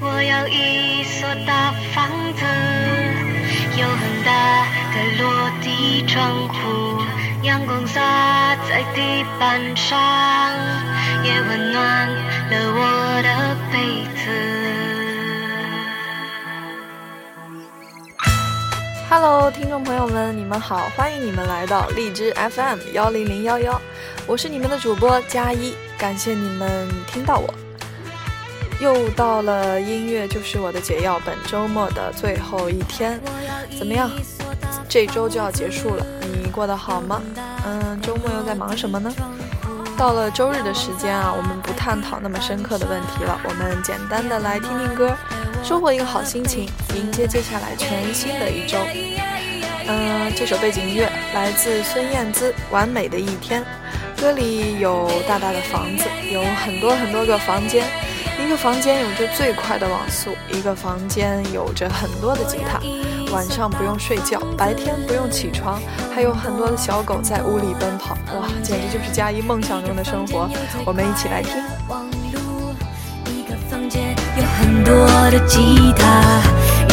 我要一所大房子，有很大的落地窗户，阳光洒在地板上，也温暖了我的被子。Hello，听众朋友们，你们好，欢迎你们来到荔枝 FM 幺零零幺幺，我是你们的主播佳一，感谢你们听到我。又到了音乐就是我的解药，本周末的最后一天，怎么样？这周就要结束了，你过得好吗？嗯，周末又在忙什么呢？到了周日的时间啊，我们不探讨那么深刻的问题了，我们简单的来听听歌，收获一个好心情，迎接接下来全新的一周。嗯，这首背景音乐来自孙燕姿《完美的一天》，歌里有大大的房子，有很多很多个房间，一个房间有着最快的网速，一个房间有着很多的吉他。晚上不用睡觉，白天不用起床，还有很多的小狗在屋里奔跑，哇，简直就是佳怡梦想中的生活。我们一起来听。一个房间有很多的吉他，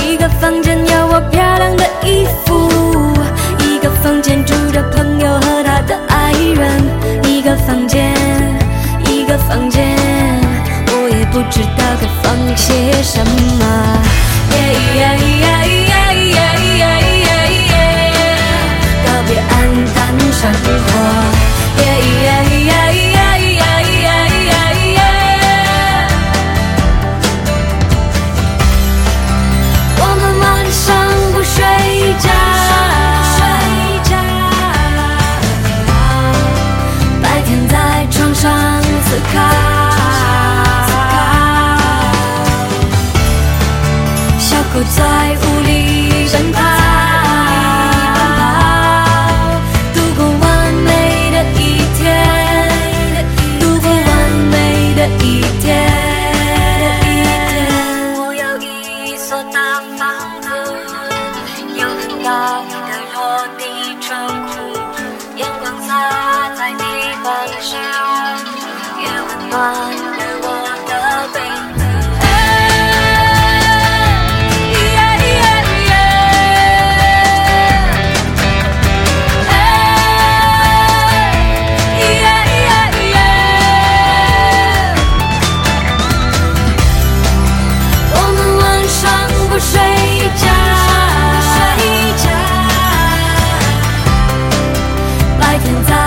一个房间有我漂亮的衣服，一个房间住着朋友和他的爱人，一个房间，一个房间，不知道该放些什么。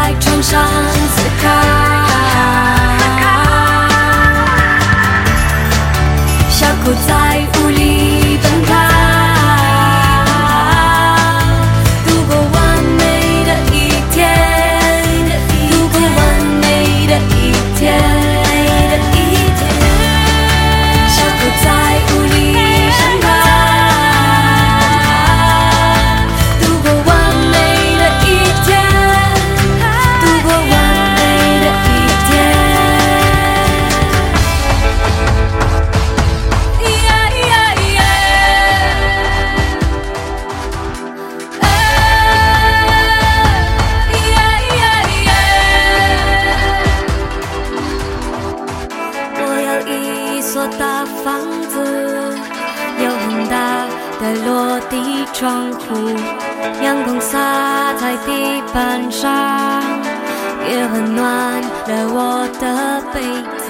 在床上思考。小狗在在地板上，也温暖了我的被子。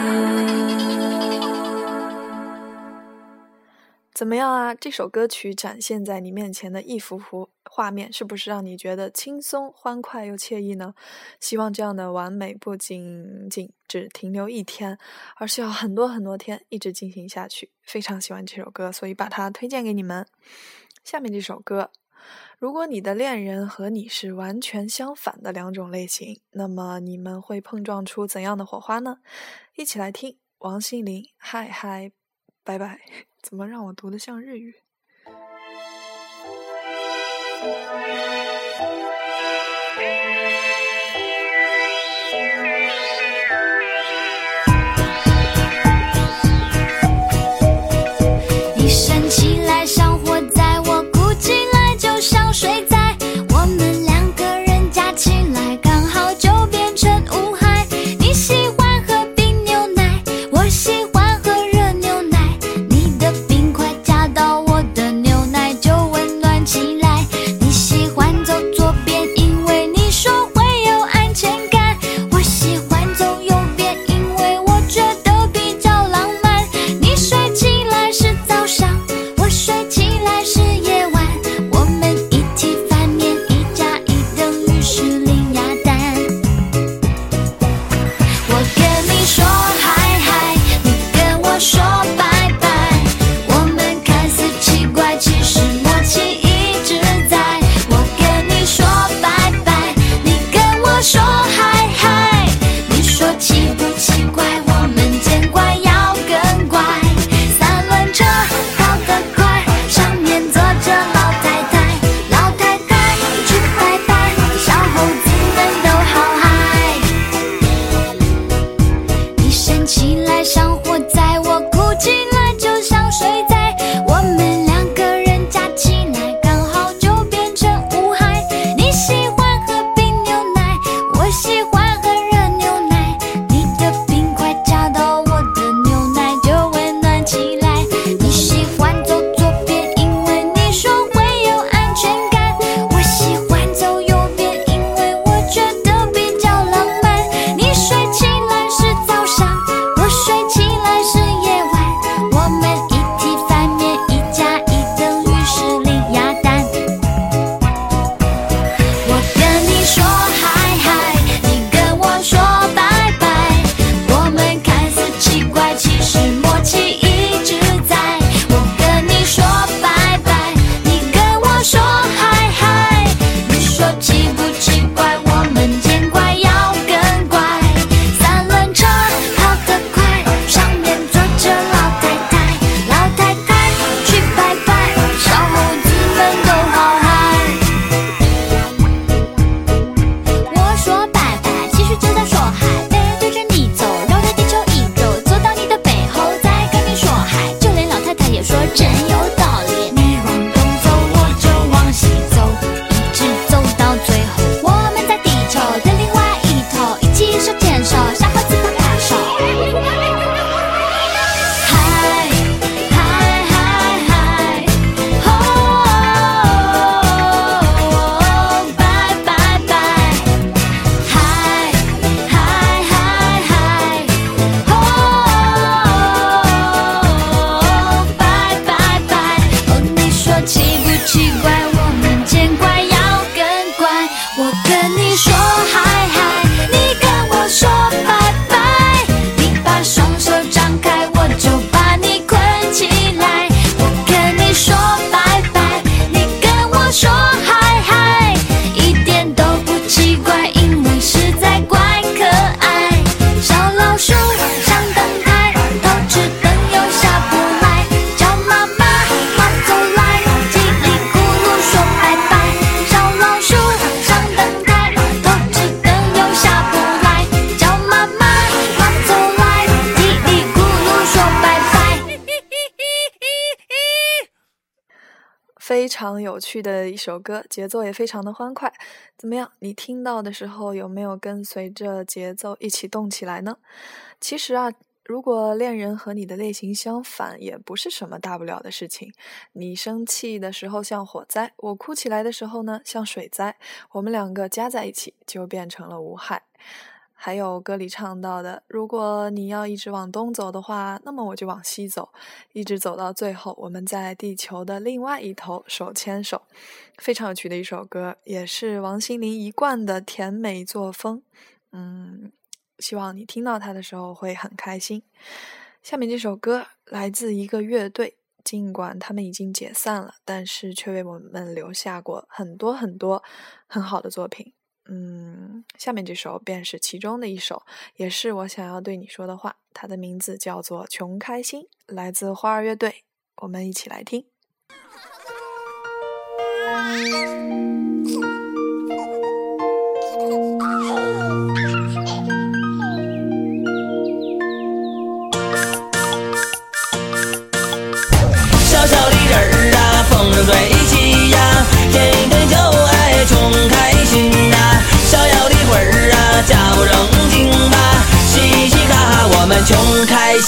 怎么样啊？这首歌曲展现在你面前的一幅幅画面，是不是让你觉得轻松、欢快又惬意呢？希望这样的完美不仅仅只停留一天，而是要很多很多天一直进行下去。非常喜欢这首歌，所以把它推荐给你们。下面这首歌，如果你的恋人和你是完全相反的两种类型，那么你们会碰撞出怎样的火花呢？一起来听王心凌《嗨嗨拜拜》。怎么让我读得像日语？非常有趣的一首歌，节奏也非常的欢快。怎么样？你听到的时候有没有跟随着节奏一起动起来呢？其实啊，如果恋人和你的类型相反，也不是什么大不了的事情。你生气的时候像火灾，我哭起来的时候呢像水灾，我们两个加在一起就变成了无害。还有歌里唱到的，如果你要一直往东走的话，那么我就往西走，一直走到最后，我们在地球的另外一头手牵手。非常有趣的一首歌，也是王心凌一贯的甜美作风。嗯，希望你听到它的时候会很开心。下面这首歌来自一个乐队，尽管他们已经解散了，但是却为我们留下过很多很多很好的作品。嗯，下面这首便是其中的一首，也是我想要对你说的话。它的名字叫做《穷开心》，来自花儿乐队。我们一起来听。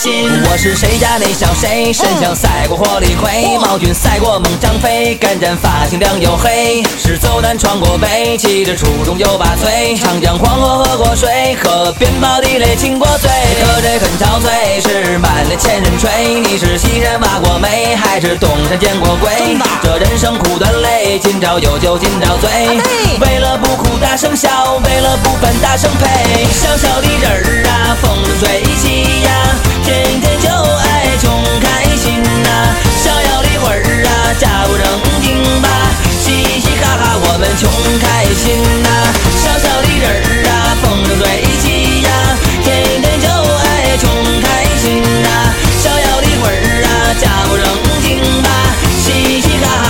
心。我是谁家那小谁，身强赛过火力灰，毛俊赛过猛张飞，干战发型亮又黑，是走南闯过北，骑着初中又把嘴，长江黄河喝过水，河边跑地雷亲过嘴，可这很憔悴，是满脸千人吹。你是西山挖过煤，还是东山见过鬼？这人生苦短累，今朝有酒今朝醉。为了不哭大声笑，为了不烦大声呸。小小的人儿啊，风筝吹起呀，天天就爱穷开心呐、逍遥的魂儿啊，假不正经吧，嘻嘻哈哈我们穷开心呐、小小的人儿啊，风筝吹起呀，天天就爱穷开心呐、逍遥的魂儿啊，假不正经吧，嘻嘻哈哈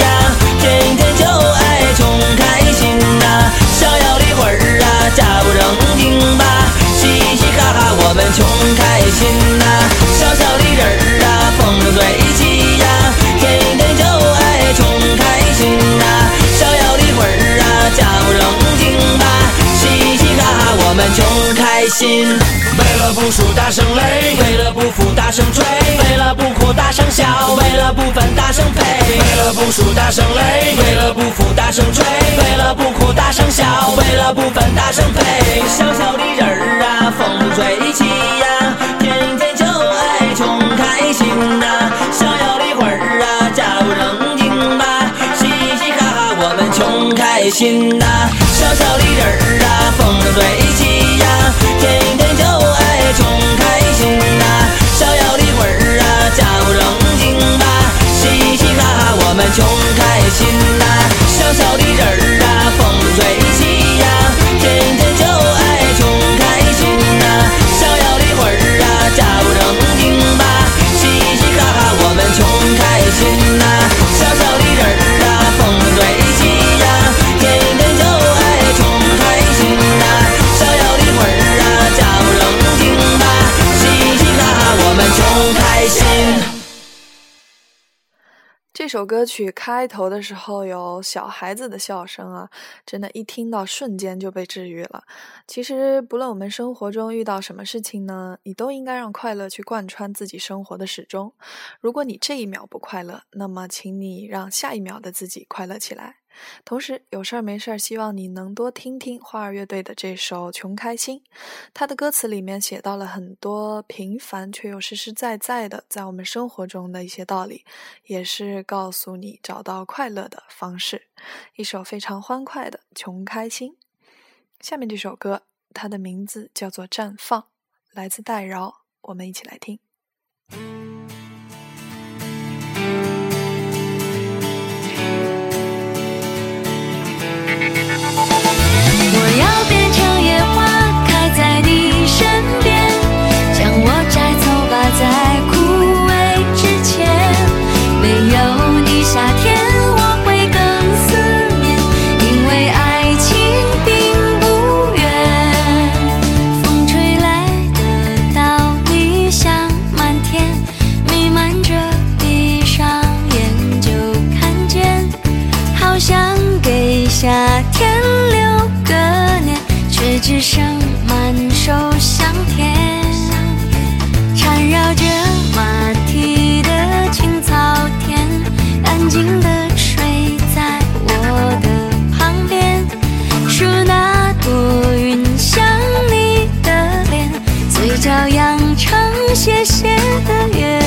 呀，天天就爱穷开心呐、逍遥的魂儿啊，假不正经吧，嘻嘻哈哈我们穷开心呐、小小的人儿啊，风筝吹起呀，天天就爱穷开心呐、逍遥的魂儿啊，假不正经吧，嘻嘻哈哈我们穷开心。为了不输大声擂，为了不服大声吹，大声笑，为了不烦大声呸。为了不输大声擂，为了不服大声吹，为了不哭大声笑，为了不烦大声呸。小小的人儿啊，风筝吹起呀，天天就爱穷开心呐、逍遥的魂儿啊，假不正经吧，嘻嘻哈哈我们穷开心呐、小小的人儿啊，风筝吹起呀，天天就爱穷开心呐、逍遥的魂儿啊，假不正经吧，嘻嘻哈哈我们穷开心呐、小小的人儿啊，首歌曲开头的时候有小孩子的笑声啊，真的，一听到瞬间就被治愈了。其实，不论我们生活中遇到什么事情呢，你都应该让快乐去贯穿自己生活的始终。如果你这一秒不快乐，那么请你让下一秒的自己快乐起来。同时，有事儿没事儿，希望你能多听听花儿乐队的这首《穷开心》。它的歌词里面写到了很多平凡却又实实在在的在我们生活中的一些道理，也是告诉你找到快乐的方式。一首非常欢快的《穷开心》。下面这首歌，它的名字叫做《绽放》，来自戴娆，我们一起来听。在的夜。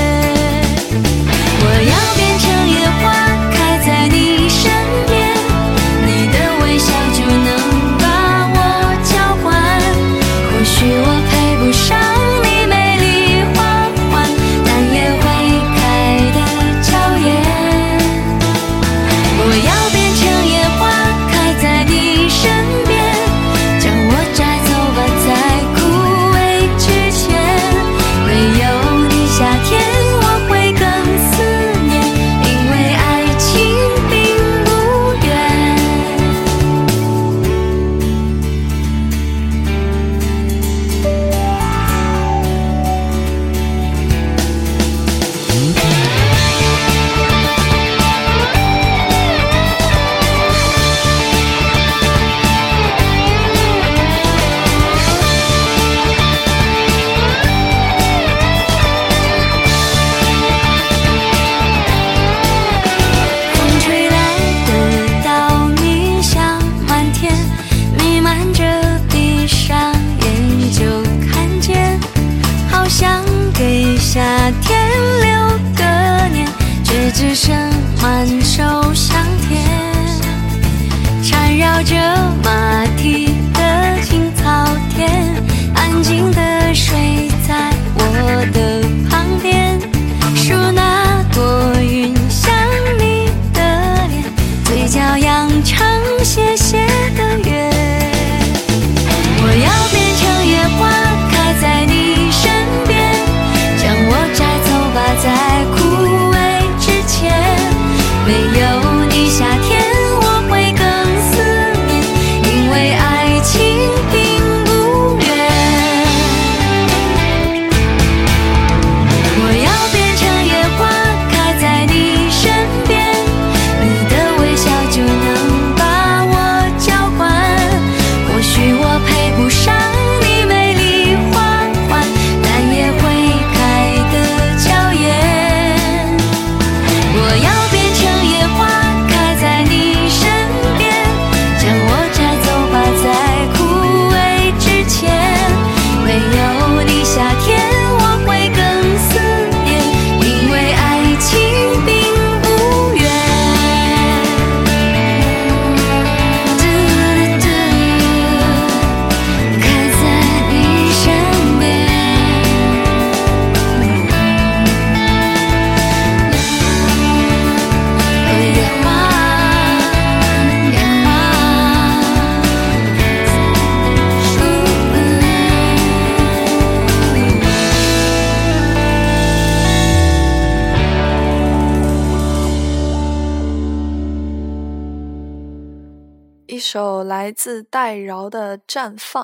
首来自戴娆的《绽放》。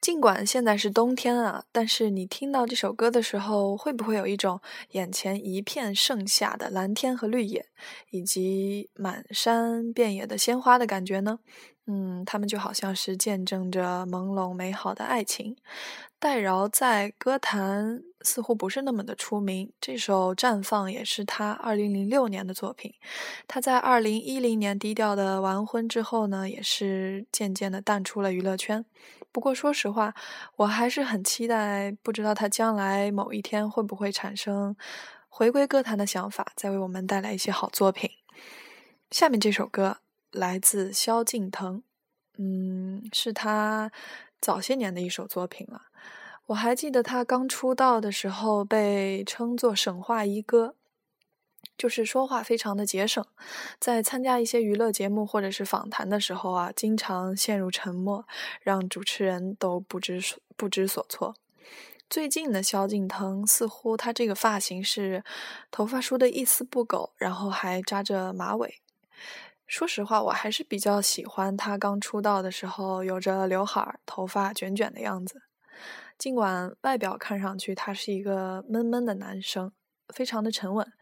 尽管现在是冬天啊，但是你听到这首歌的时候，会不会有一种眼前一片盛夏的蓝天和绿野，以及满山遍野的鲜花的感觉呢？嗯，它们就好像是见证着朦胧美好的爱情。戴娆在歌坛似乎不是那么的出名，这首《绽放》也是他2006年的作品。他在2010年低调的完婚之后呢，也是渐渐的淡出了娱乐圈。不过说实话，我还是很期待，不知道他将来某一天会不会产生回归歌坛的想法，再为我们带来一些好作品。下面这首歌来自萧敬腾，嗯，是他早些年的一首作品了。我还记得他刚出道的时候被称作“省话一哥”，就是说话非常的节省，在参加一些娱乐节目或者是访谈的时候啊，经常陷入沉默，让主持人都不知所不知所措。最近的萧敬腾似乎他这个发型是头发梳得一丝不苟，然后还扎着马尾。说实话，我还是比较喜欢他刚出道的时候有着刘海、头发卷卷的样子。尽管外表看上去他是一个闷闷的男生，非常的沉稳，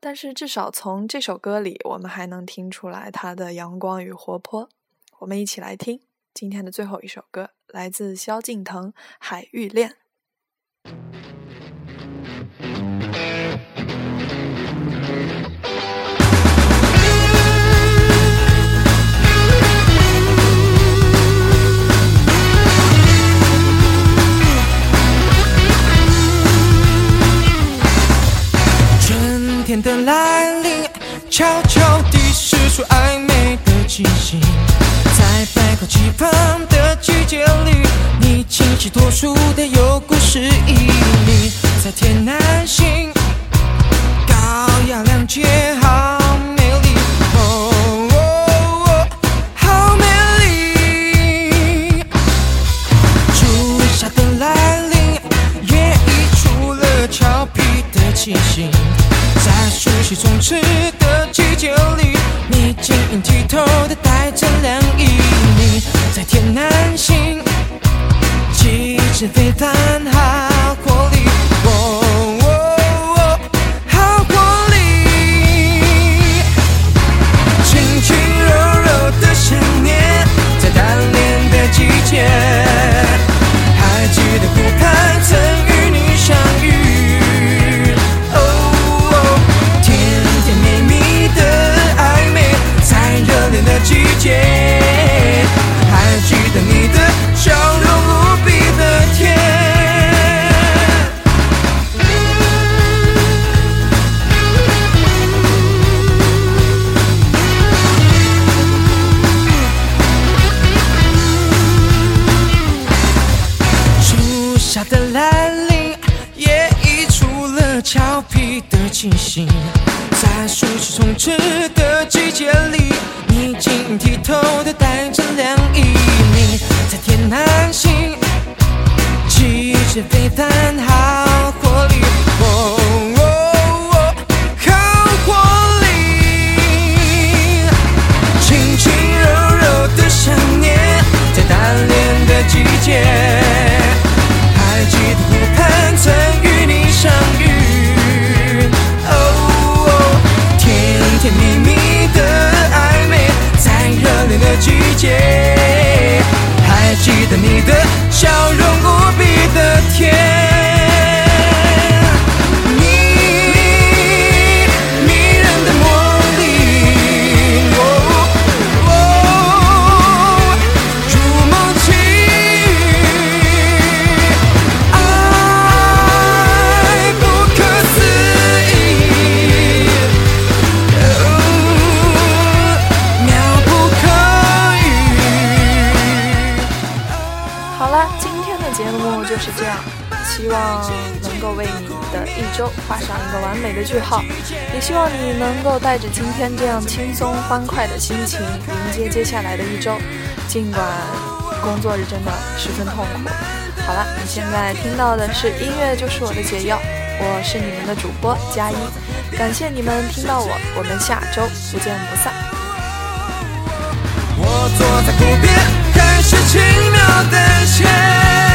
但是至少从这首歌里，我们还能听出来他的阳光与活泼。我们一起来听今天的最后一首歌，来自萧敬腾《海芋恋》。的来临，悄悄地释出暧昧的气息，在百花齐放的季节里，你清晰脱俗的有故事意义，在天南在熟悉充斥的季节里，你晶莹剔透的带着凉意。你在天南星，气质非凡，的气息。在暑气充斥的季节里，你晶莹剔透的带着凉意。你在天南星，气质非凡，还记得你的笑带着今天这样轻松欢快的心情迎接接下来的一周，尽管工作日真的十分痛苦。好了，你现在听到的是音乐就是我的解药，我是你们的主播佳一，感谢你们听到我，我们下周不见不散。我坐在湖边，看是轻描淡写。